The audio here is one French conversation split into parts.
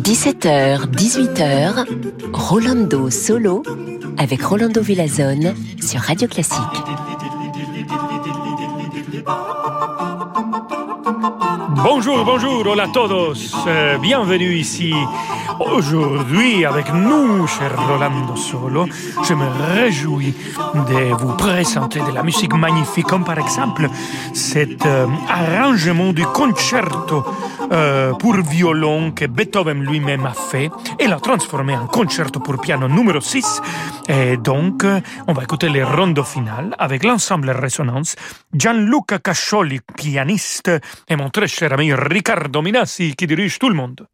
17h, 18h, Rolando Solo avec Rolando Villazone sur Radio Classique. Bonjour, bonjour, hola todos. Euh, bienvenue ici. Aujourd'hui, avec nous, cher Rolando Solo, je me réjouis de vous présenter de la musique magnifique, comme par exemple cet euh, arrangement du concerto euh, pour violon que Beethoven lui-même a fait et l'a transformé en concerto pour piano numéro 6. Et donc, on va écouter les rondes finales avec l'ensemble Résonance, Gianluca Cascioli, pianiste, et mon très cher ami Riccardo Minassi qui dirige tout le monde.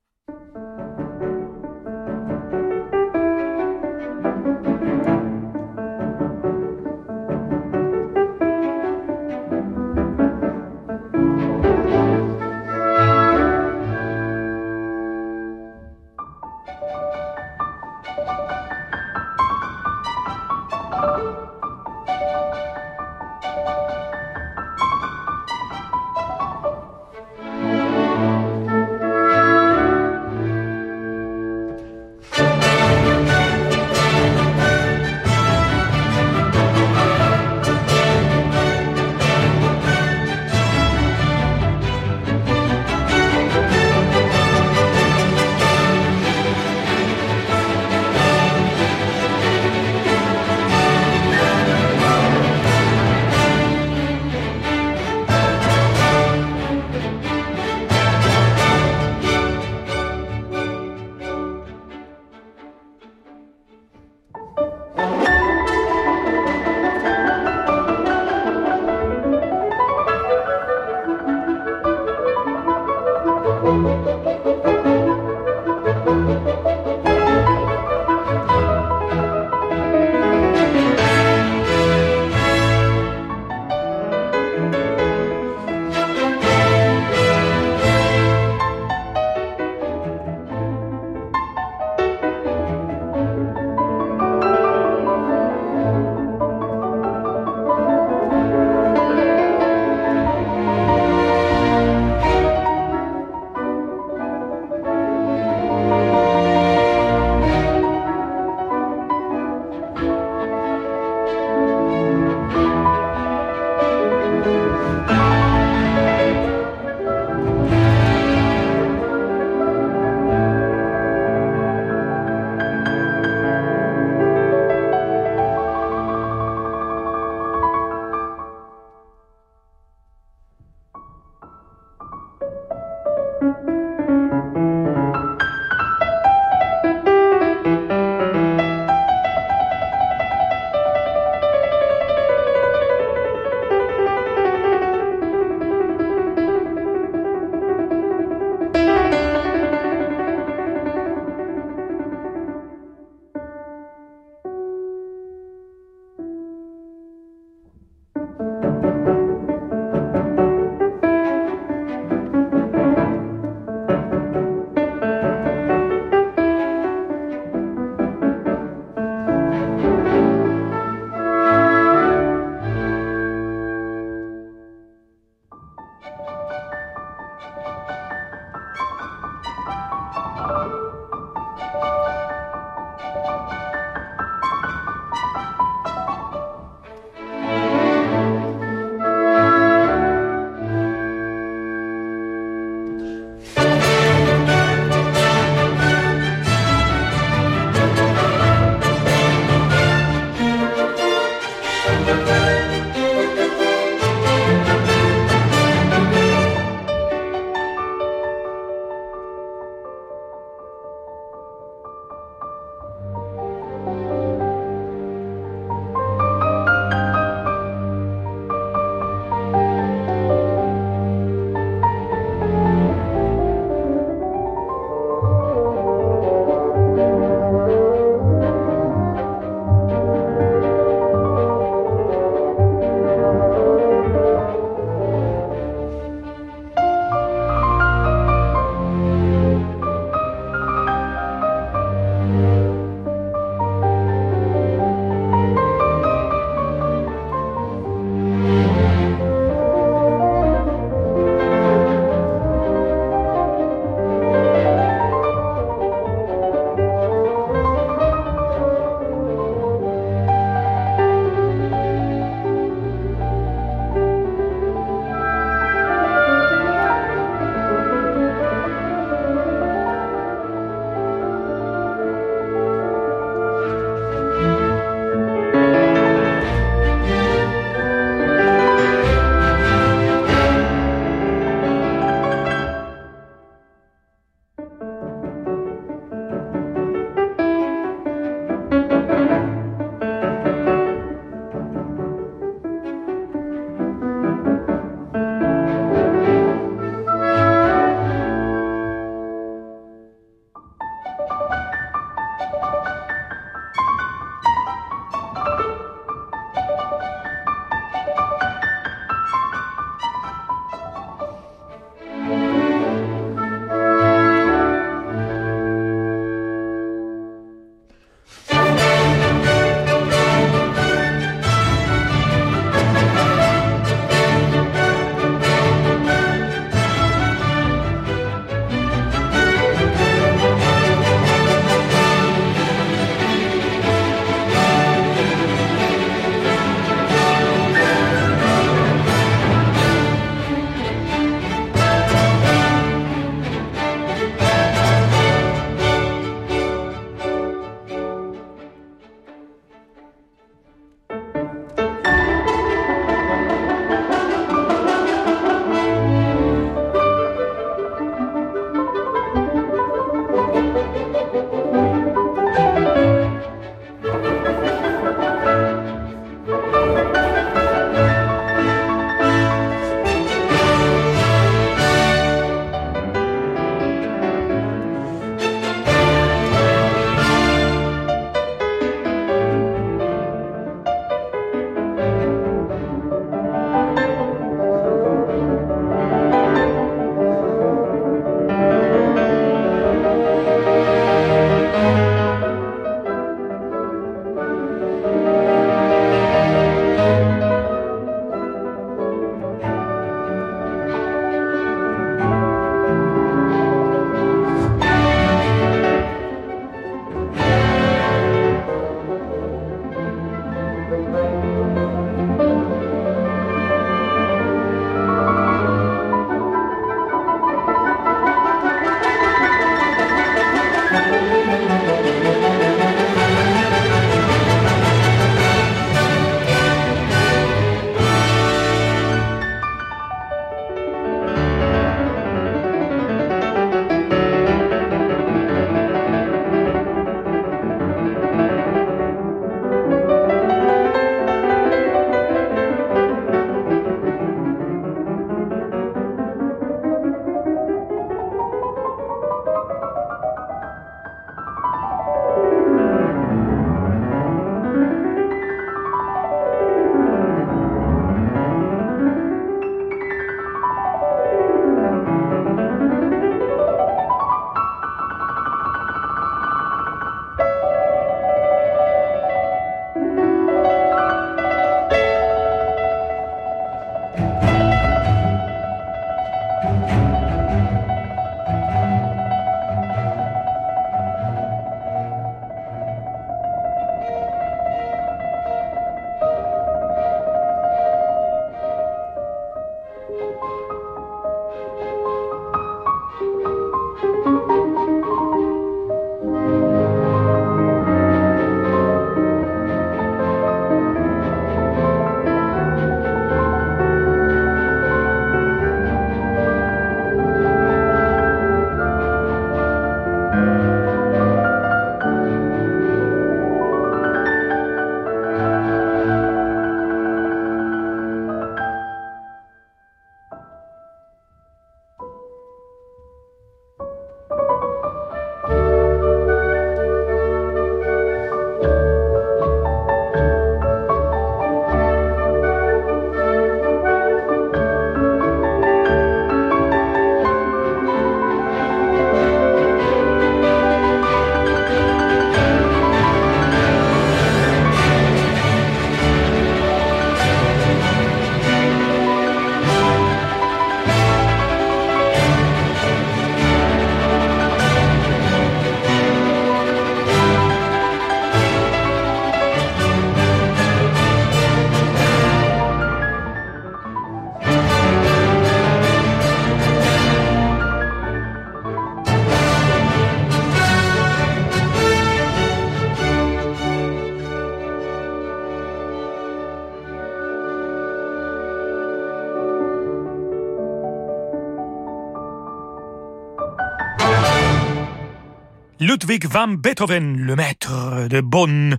Van Beethoven, le maître de Bonn,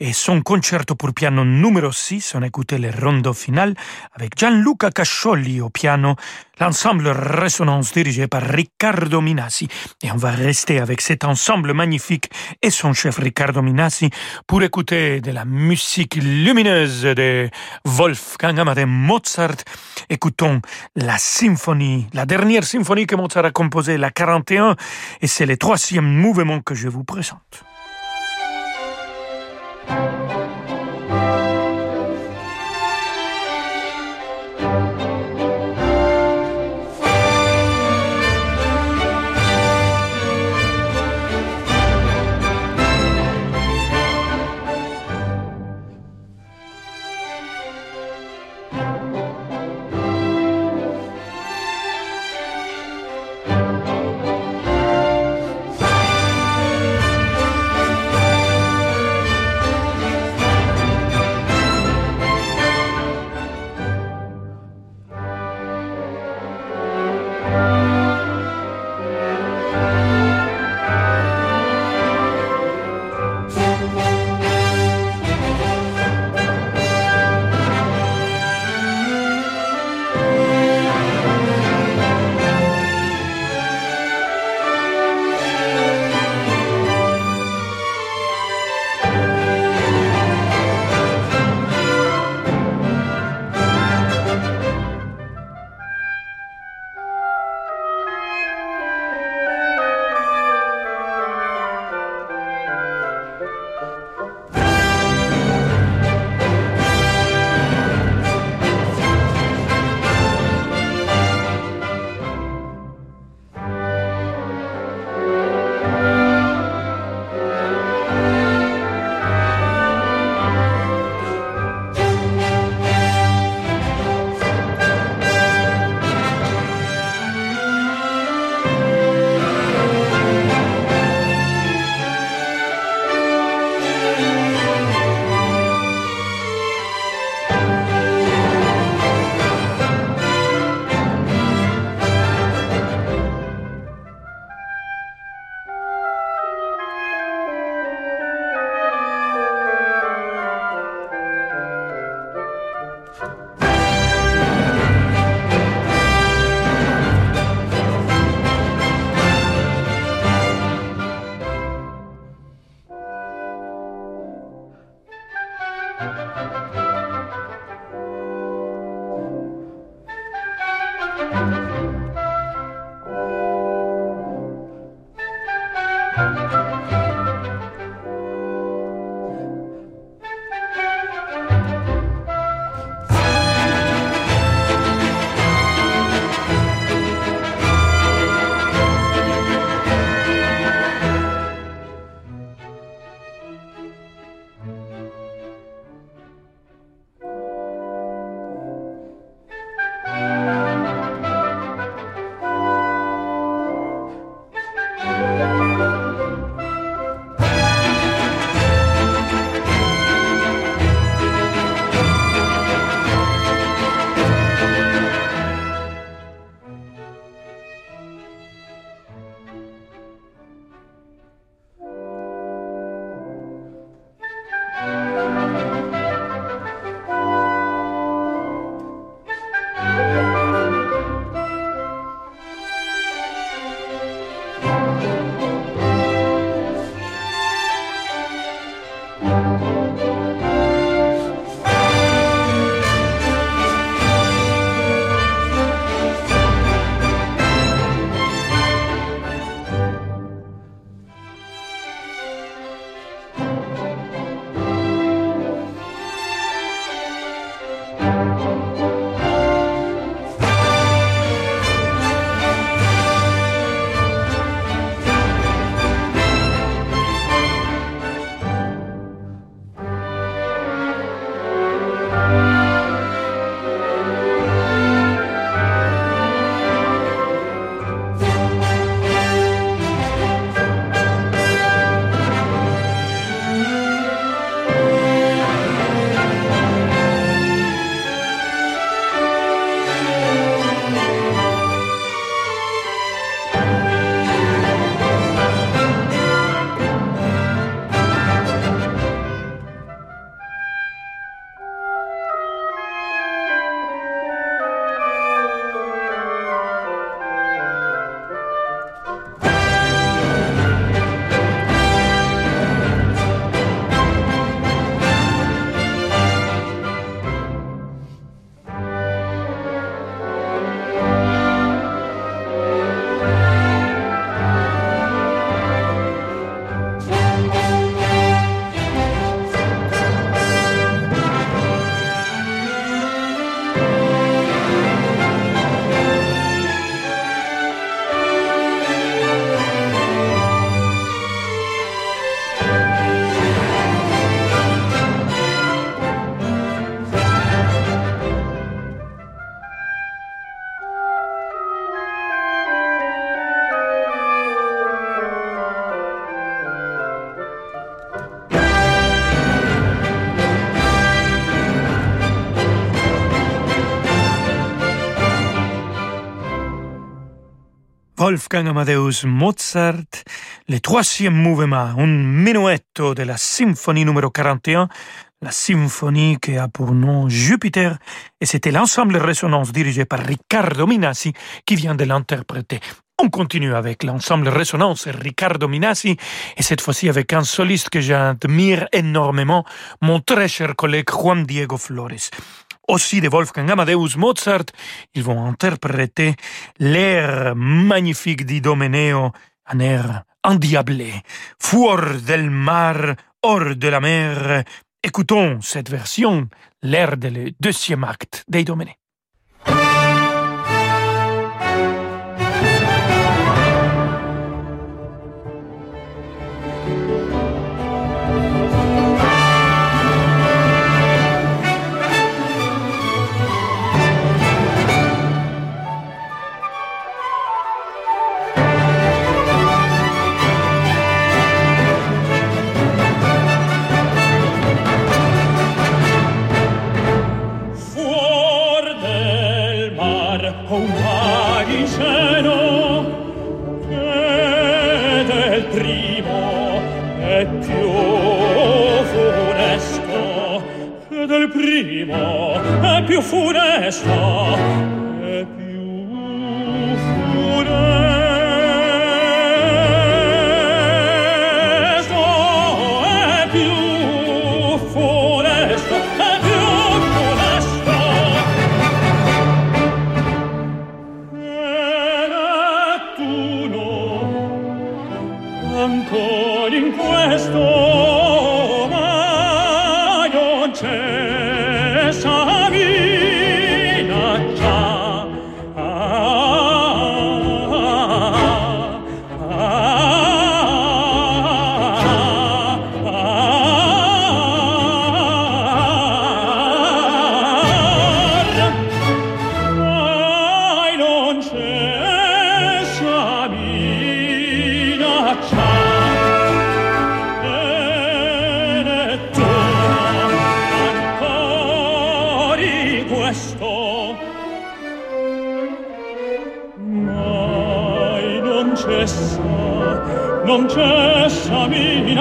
et son concerto pour piano numéro 6. On écoutait le rondo final avec Gianluca Cascioli au piano, l'ensemble Résonance dirigé par Riccardo Minassi. Et on va rester avec cet ensemble magnifique et son chef Riccardo Minassi pour écouter de la musique lumineuse de Wolfgang Amadeus Mozart. Écoutons la symphonie, la dernière symphonie que Mozart a composée, la 41, et c'est le troisième mouvement que je vous présente. Thank you. Wolfgang Amadeus Mozart, le troisième mouvement, un minuetto de la symphonie numéro 41, la symphonie qui a pour nom Jupiter, et c'était l'ensemble Résonance dirigé par Riccardo Minassi qui vient de l'interpréter. On continue avec l'ensemble Résonance Riccardo Minassi, et cette fois-ci avec un soliste que j'admire énormément, mon très cher collègue Juan Diego Flores aussi de Wolfgang Amadeus Mozart, ils vont interpréter l'air magnifique d'Idomeneo, un air endiablé, fuor del mar, hors de la mer. Écoutons cette version, l'air de deuxième acte d'Idomeneo. Ancora in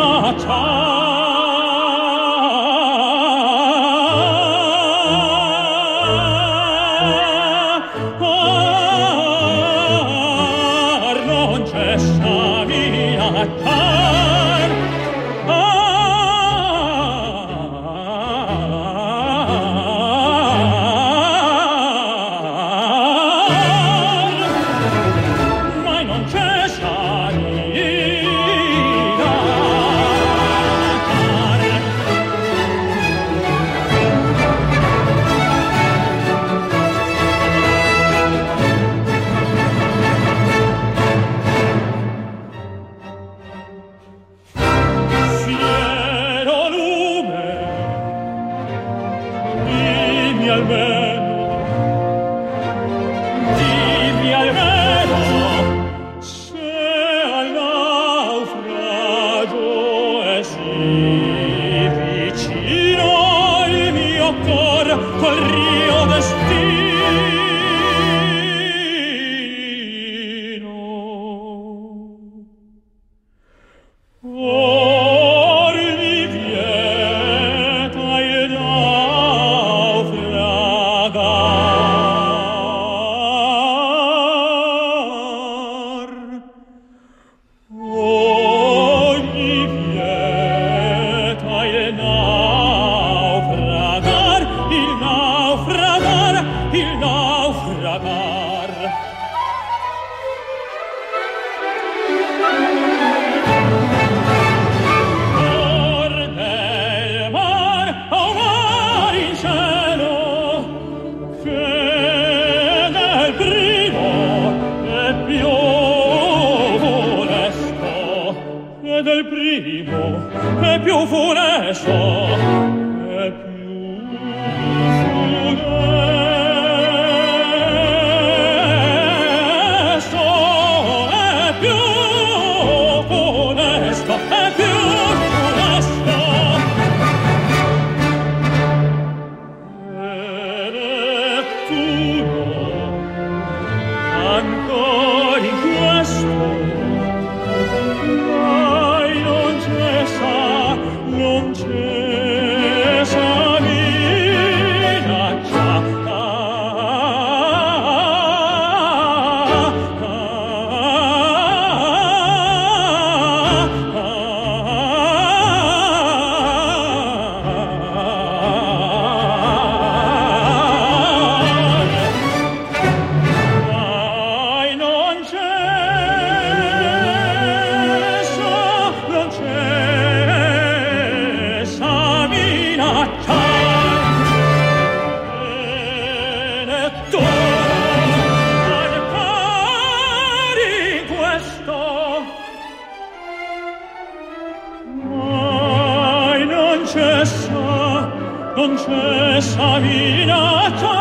Mai non cessa, non cessa minaccia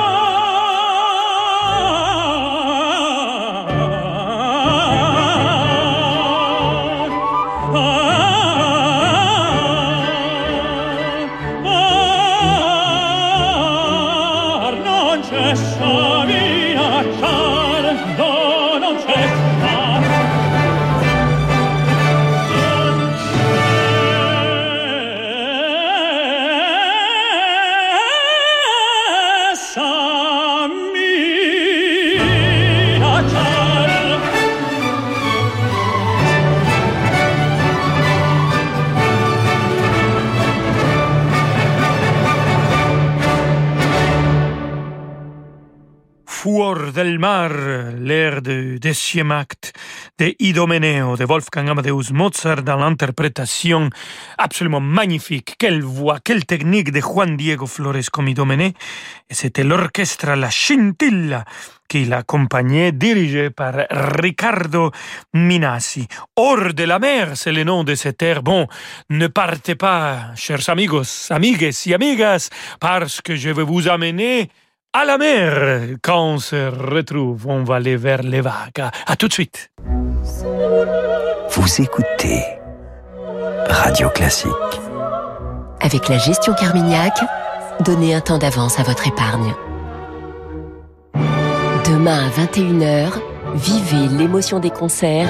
du deuxième acte de Idomeneo de Wolfgang Amadeus Mozart dans l'interprétation absolument magnifique. Quelle voix, quelle technique de Juan Diego Flores comme Idomeneo. Et c'était l'orchestre La Scintilla qui l'accompagnait, dirigé par Riccardo Minassi. Hors de la mer, c'est le nom de cet air. Bon, ne partez pas, chers amigos, amigues et amigas, parce que je vais vous amener à la mer. Quand on se retrouve, on va aller vers les vagues. À tout de suite. Vous écoutez Radio Classique. Avec la gestion Carmignac, donnez un temps d'avance à votre épargne. Demain à 21h, vivez l'émotion des concerts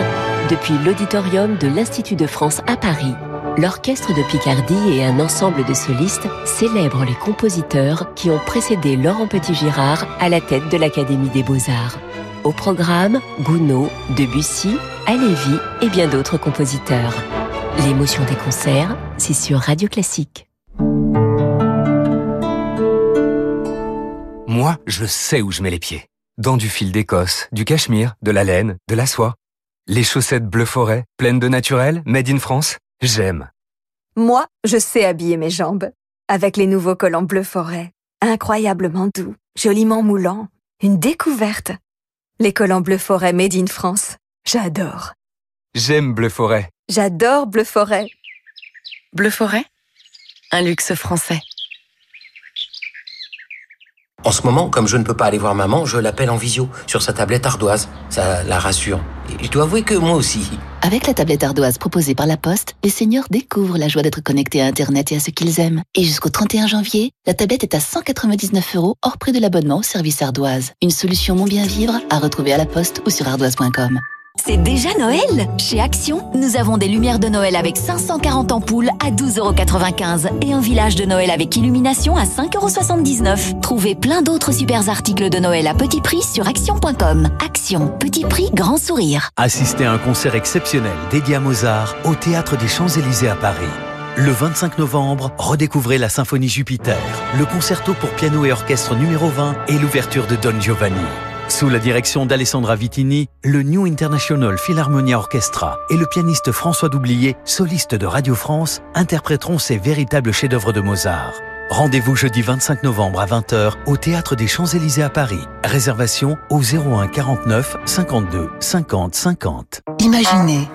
depuis l'auditorium de l'Institut de France à Paris. L'Orchestre de Picardie et un ensemble de solistes célèbrent les compositeurs qui ont précédé Laurent Petit-Girard à la tête de l'Académie des Beaux-Arts. Au programme, Gounod, Debussy, Halévy et bien d'autres compositeurs. L'émotion des concerts, c'est sur Radio Classique. Moi, je sais où je mets les pieds. Dans du fil d'Écosse, du cachemire, de la laine, de la soie. Les chaussettes bleu forêt, pleines de naturel, made in France, j'aime. Moi, je sais habiller mes jambes. Avec les nouveaux collants bleu forêt. Incroyablement doux, joliment moulants. Une découverte. Les collants bleu forêt made in France. J'adore. J'aime bleu forêt. J'adore bleu forêt. Bleu forêt? Un luxe français. En ce moment, comme je ne peux pas aller voir maman, je l'appelle en visio sur sa tablette ardoise. Ça la rassure. Et je dois avouer que moi aussi. Avec la tablette ardoise proposée par la Poste, les seniors découvrent la joie d'être connectés à Internet et à ce qu'ils aiment. Et jusqu'au 31 janvier, la tablette est à 199 euros hors prix de l'abonnement au service ardoise. Une solution mon bien vivre à retrouver à la Poste ou sur ardoise.com. C'est déjà Noël Chez Action, nous avons des lumières de Noël avec 540 ampoules à 12,95€ et un village de Noël avec illumination à 5,79€. Trouvez plein d'autres super articles de Noël à petit prix sur action.com. Action, petit prix, grand sourire. Assistez à un concert exceptionnel dédié à Mozart au Théâtre des Champs-Élysées à Paris. Le 25 novembre, redécouvrez la Symphonie Jupiter, le concerto pour piano et orchestre numéro 20 et l'ouverture de Don Giovanni. Sous la direction d'Alessandra Vitini, le New International Philharmonia Orchestra et le pianiste François Doublier, soliste de Radio France, interpréteront ces véritables chefs-d'œuvre de Mozart. Rendez-vous jeudi 25 novembre à 20h au Théâtre des Champs-Élysées à Paris. Réservation au 01 49 52 50 50. Imaginez,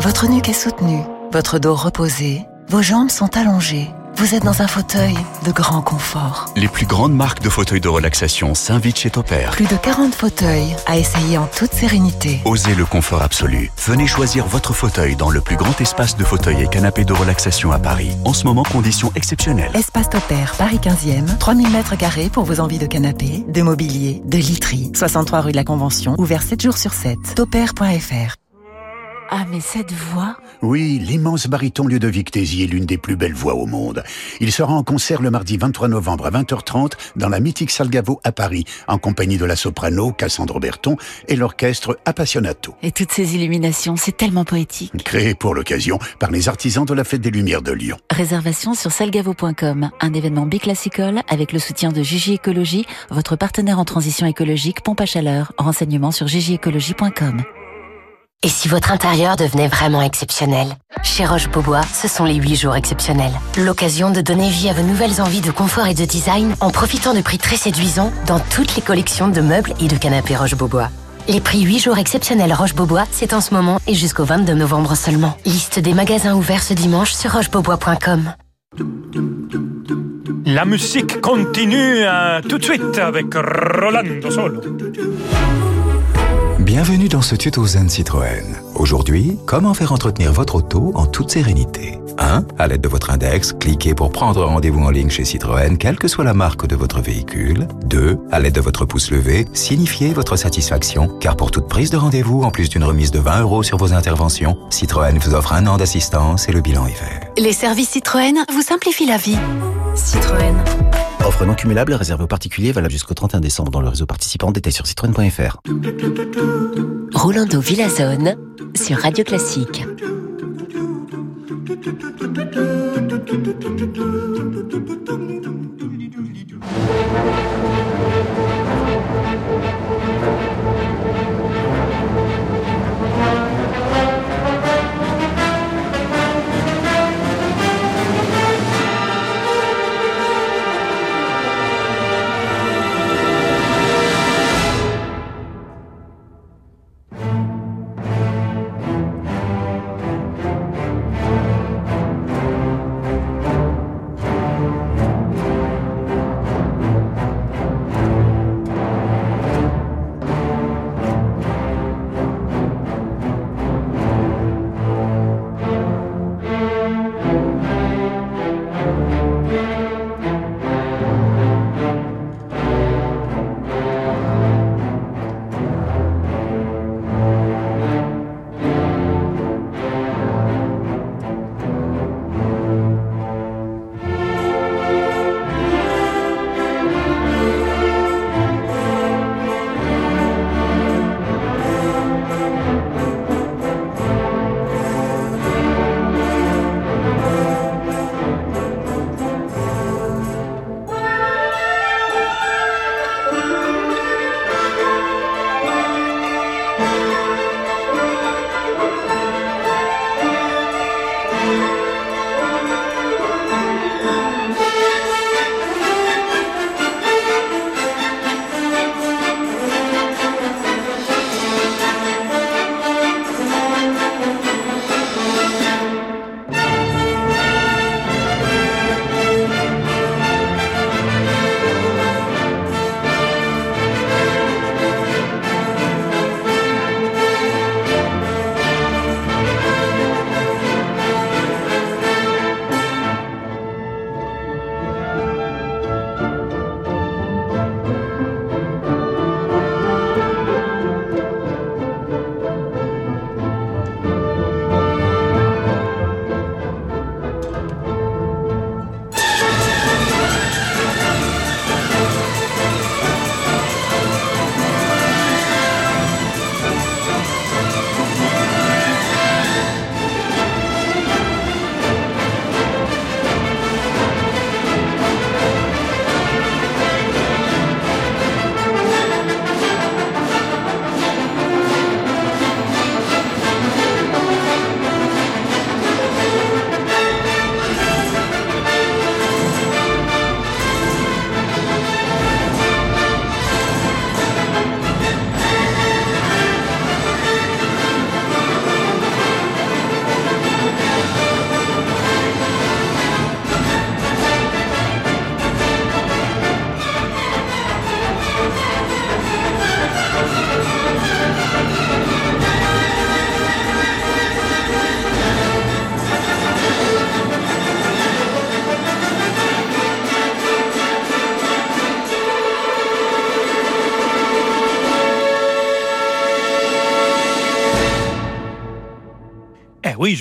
votre nuque est soutenue, votre dos reposé, vos jambes sont allongées. Vous êtes dans un fauteuil de grand confort. Les plus grandes marques de fauteuils de relaxation s'invitent chez Topair. Plus de 40 fauteuils à essayer en toute sérénité. Osez le confort absolu. Venez choisir votre fauteuil dans le plus grand espace de fauteuils et canapés de relaxation à Paris. En ce moment, conditions exceptionnelles. Espace Topair, Paris 15e, 3000 mètres carrés pour vos envies de canapé, de mobilier, de literie. 63 rue de la Convention, ouvert 7 jours sur 7. Topair.fr ah, mais cette voix Oui, l'immense baryton Ludovic Tézy est l'une des plus belles voix au monde. Il sera en concert le mardi 23 novembre à 20h30 dans la mythique salle Gaveau à Paris, en compagnie de la soprano Cassandre Berton et l'orchestre Appassionato. Et toutes ces illuminations, c'est tellement poétique. Créé pour l'occasion par les artisans de la Fête des Lumières de Lyon. Réservation sur salgavo.com, un événement biclassicole avec le soutien de Gigi Écologie, votre partenaire en transition écologique pompe à chaleur. Renseignements sur gigiécologie.com. Et si votre intérieur devenait vraiment exceptionnel Chez Roche-Beaubois, ce sont les 8 jours exceptionnels. L'occasion de donner vie à vos nouvelles envies de confort et de design en profitant de prix très séduisants dans toutes les collections de meubles et de canapés Roche-Beaubois. Les prix 8 jours exceptionnels Roche-Beaubois, c'est en ce moment et jusqu'au 22 novembre seulement. Liste des magasins ouverts ce dimanche sur rochebeaubois.com. La musique continue euh, tout de suite avec Rolando Solo. Bienvenue dans ce tuto Zen Citroën. Aujourd'hui, comment faire entretenir votre auto en toute sérénité 1. À l'aide de votre index, cliquez pour prendre rendez-vous en ligne chez Citroën, quelle que soit la marque de votre véhicule. 2. À l'aide de votre pouce levé, signifiez votre satisfaction, car pour toute prise de rendez-vous, en plus d'une remise de 20 euros sur vos interventions, Citroën vous offre un an d'assistance et le bilan est vert. Les services Citroën vous simplifient la vie. Citroën. Offre non cumulable réservée aux particuliers valable jusqu'au 31 décembre dans le réseau participant. Détails sur citroën.fr. Rolando Villazone sur Radio Classique.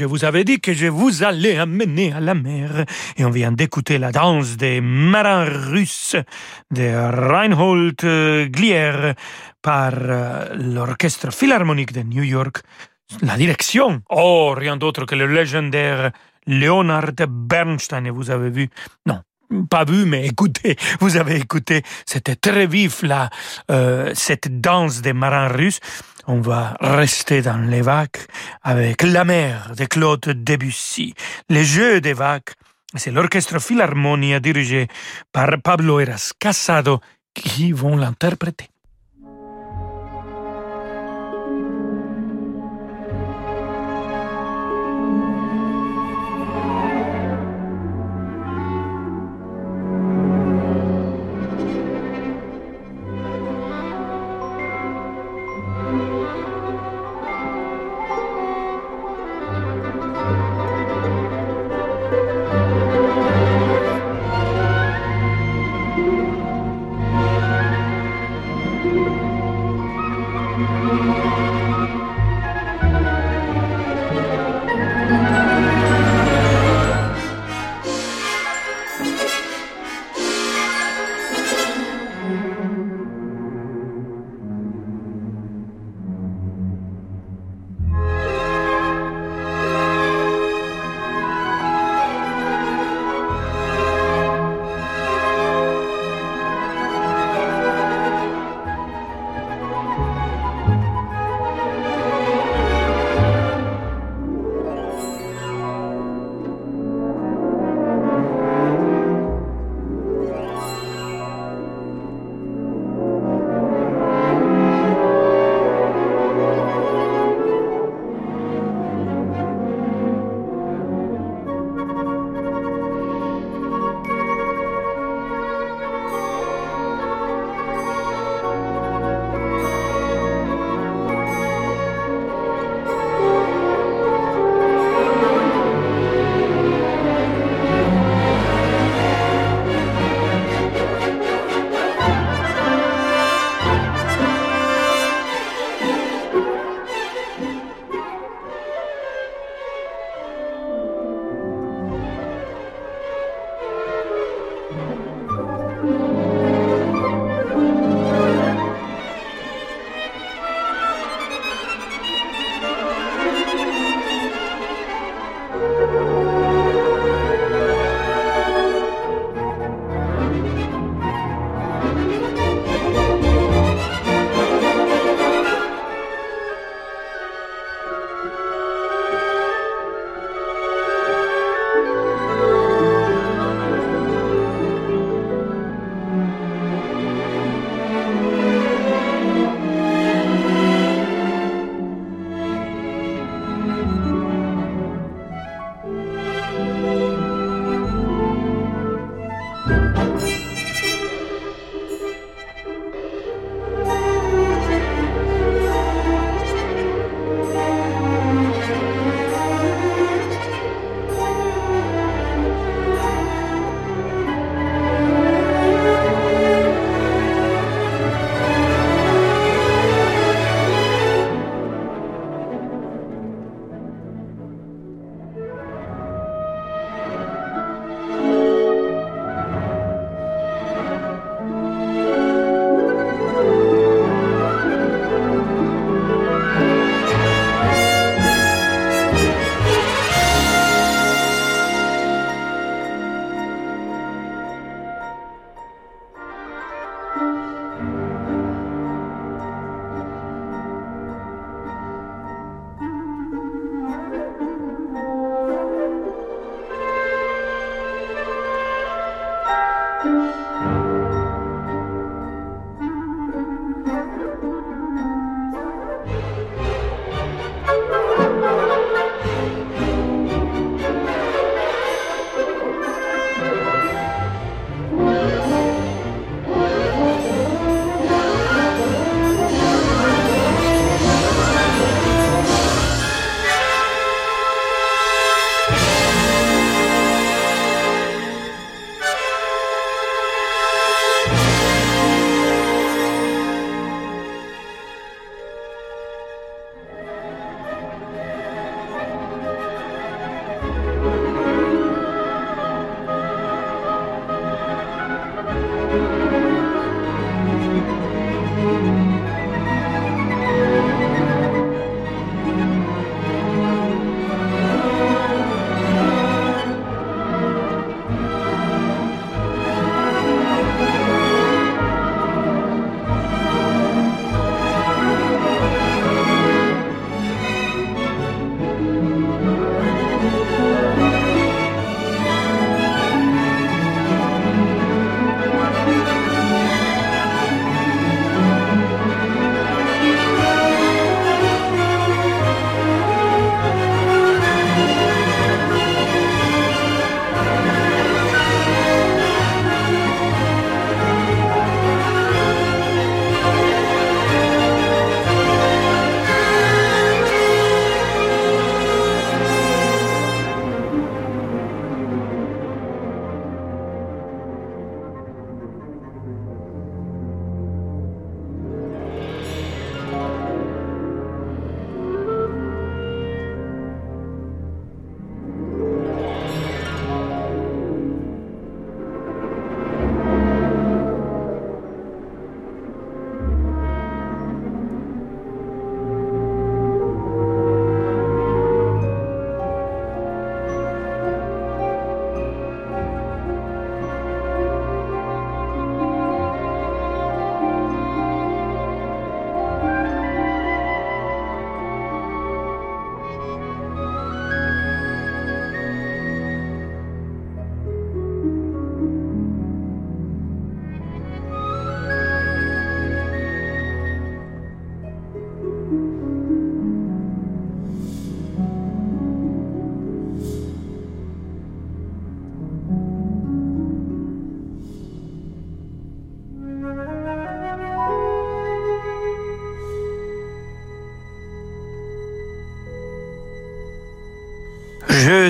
Je vous avais dit que je vous allais amener à la mer. Et on vient d'écouter la danse des marins russes de Reinhold euh, Glier par euh, l'Orchestre Philharmonique de New York. La direction, oh, rien d'autre que le légendaire Leonard Bernstein. Et vous avez vu, non, pas vu, mais écoutez, vous avez écouté, c'était très vif là, euh, cette danse des marins russes. On va rester dans les vagues avec La mer de Claude Debussy, Les Jeux des vagues. C'est l'orchestre Philharmonia dirigé par Pablo Eras Casado qui vont l'interpréter.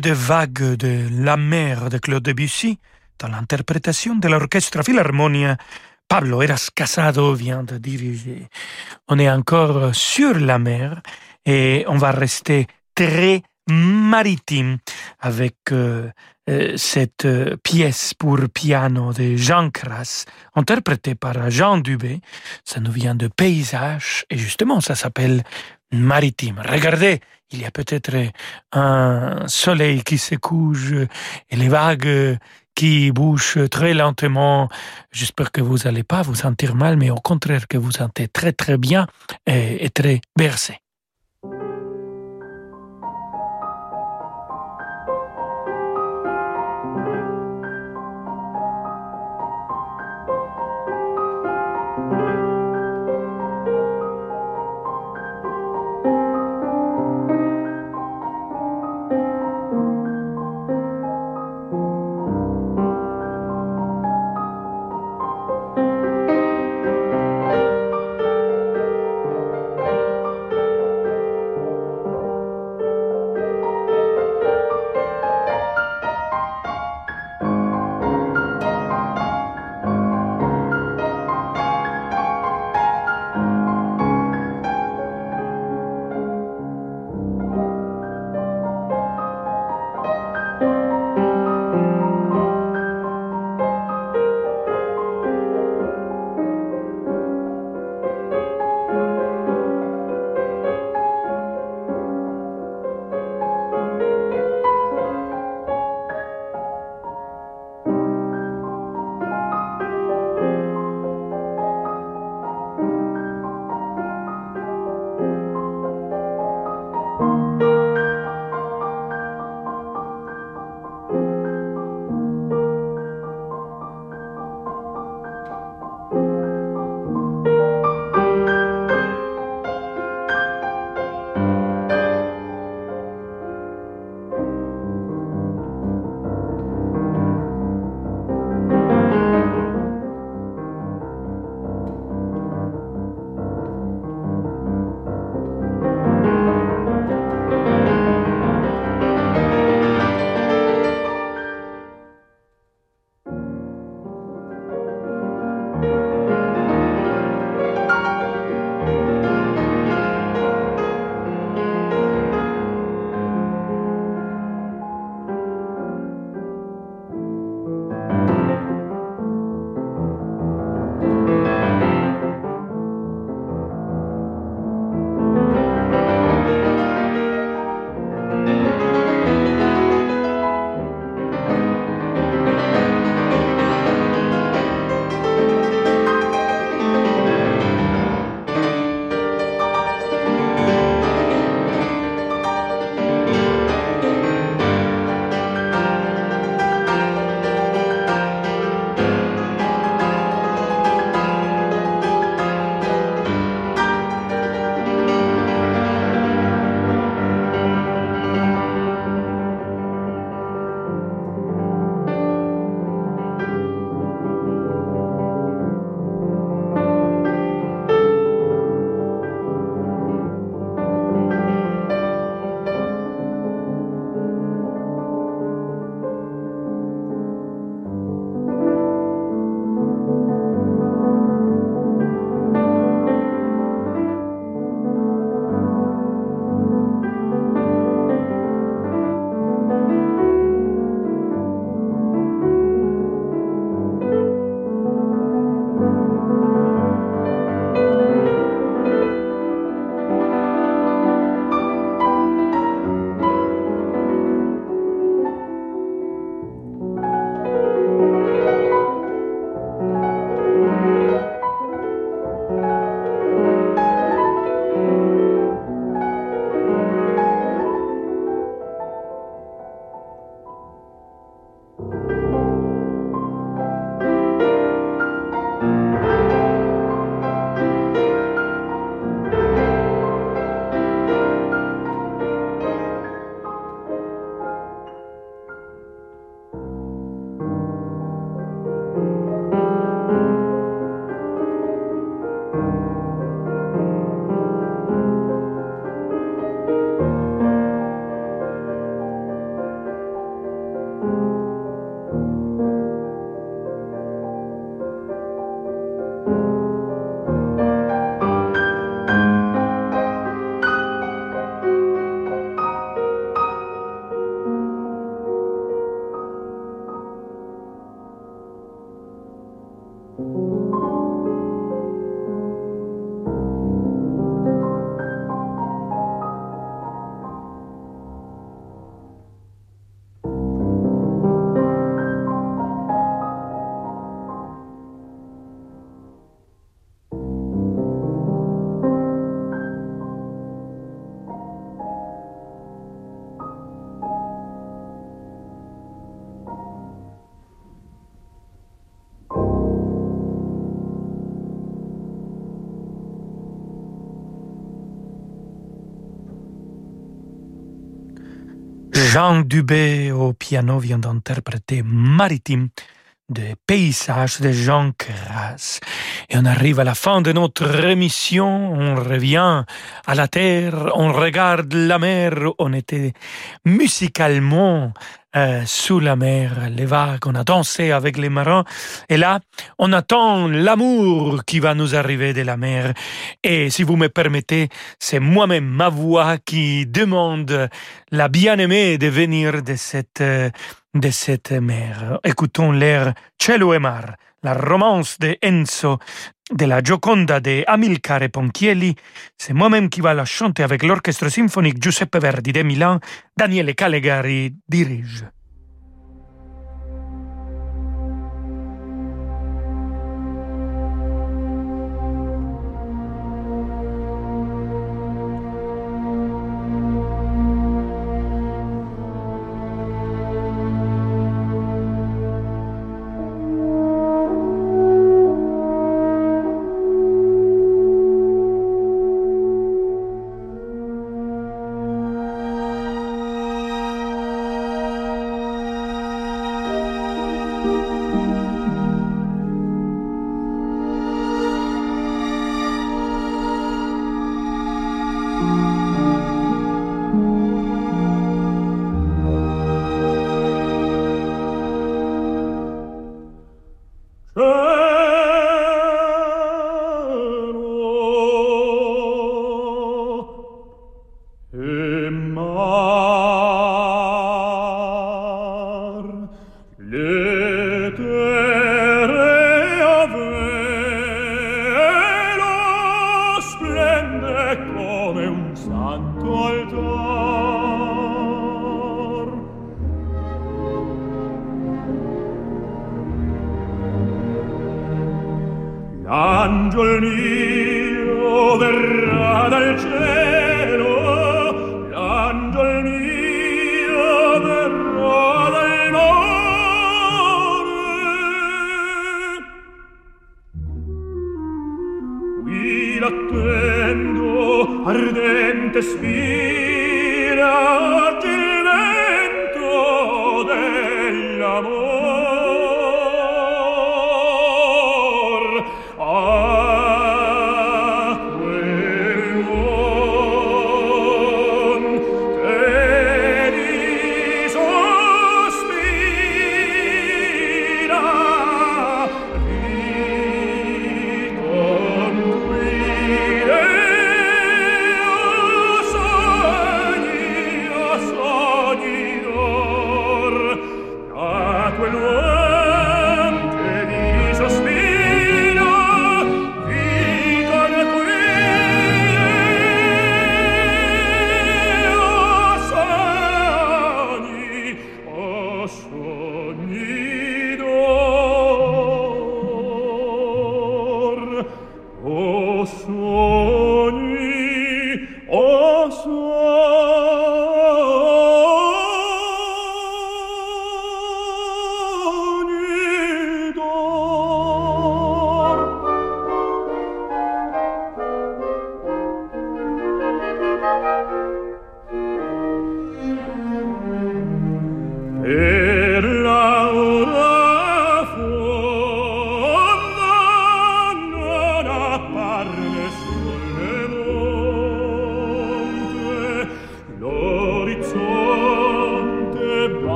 De vagues de la mer de Claude Debussy, dans l'interprétation de l'orchestre Philharmonia, Pablo Eras Casado vient de diriger. On est encore sur la mer et on va rester très maritime avec euh, euh, cette euh, pièce pour piano de Jean Cras, interprétée par Jean Dubé. Ça nous vient de Paysage et justement ça s'appelle Maritime. Regardez, il y a peut-être un soleil qui se couche et les vagues qui bougent très lentement. J'espère que vous n'allez pas vous sentir mal, mais au contraire que vous sentez très très bien et, et très bercé. Jean Dubé au piano vient d'interpréter Maritime des paysages de Jean Cras. Et on arrive à la fin de notre émission, on revient à la terre, on regarde la mer, on était musicalement euh, sous la mer, les vagues, on a dansé avec les marins, et là, on attend l'amour qui va nous arriver de la mer. Et si vous me permettez, c'est moi-même, ma voix, qui demande la bien-aimée de venir de cette, euh, de cette mer. Écoutons l'air Cielo e Mar, la romance de Enzo, de la Gioconda de Amilcare Ponchielli. C'est moi-même qui va la chanter avec l'orchestre symphonique Giuseppe Verdi de Milan. Daniele Calegari dirige.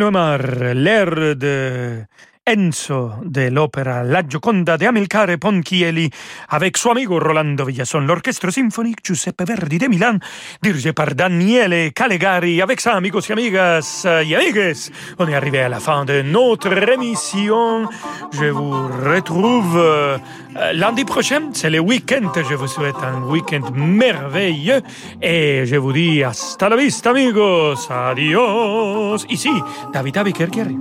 Cielo Mar, l'air de Enzo dell'opera La Gioconda di Amilcare Ponchielli avec suo amico Rolando Villason, l'orchestre symphonique Giuseppe Verdi de Milan, dirigé par Daniele Calegari. Avec ça, amigos y amigas y amigues, on est arrivé à la fin de notre émission. Je vous retrouve euh, lundi prochain, c'est le week-end. Je vous souhaite un week-end merveilleux et je vous dis hasta la vista, amigos. Adios. Ici, David Abiker qui arrive.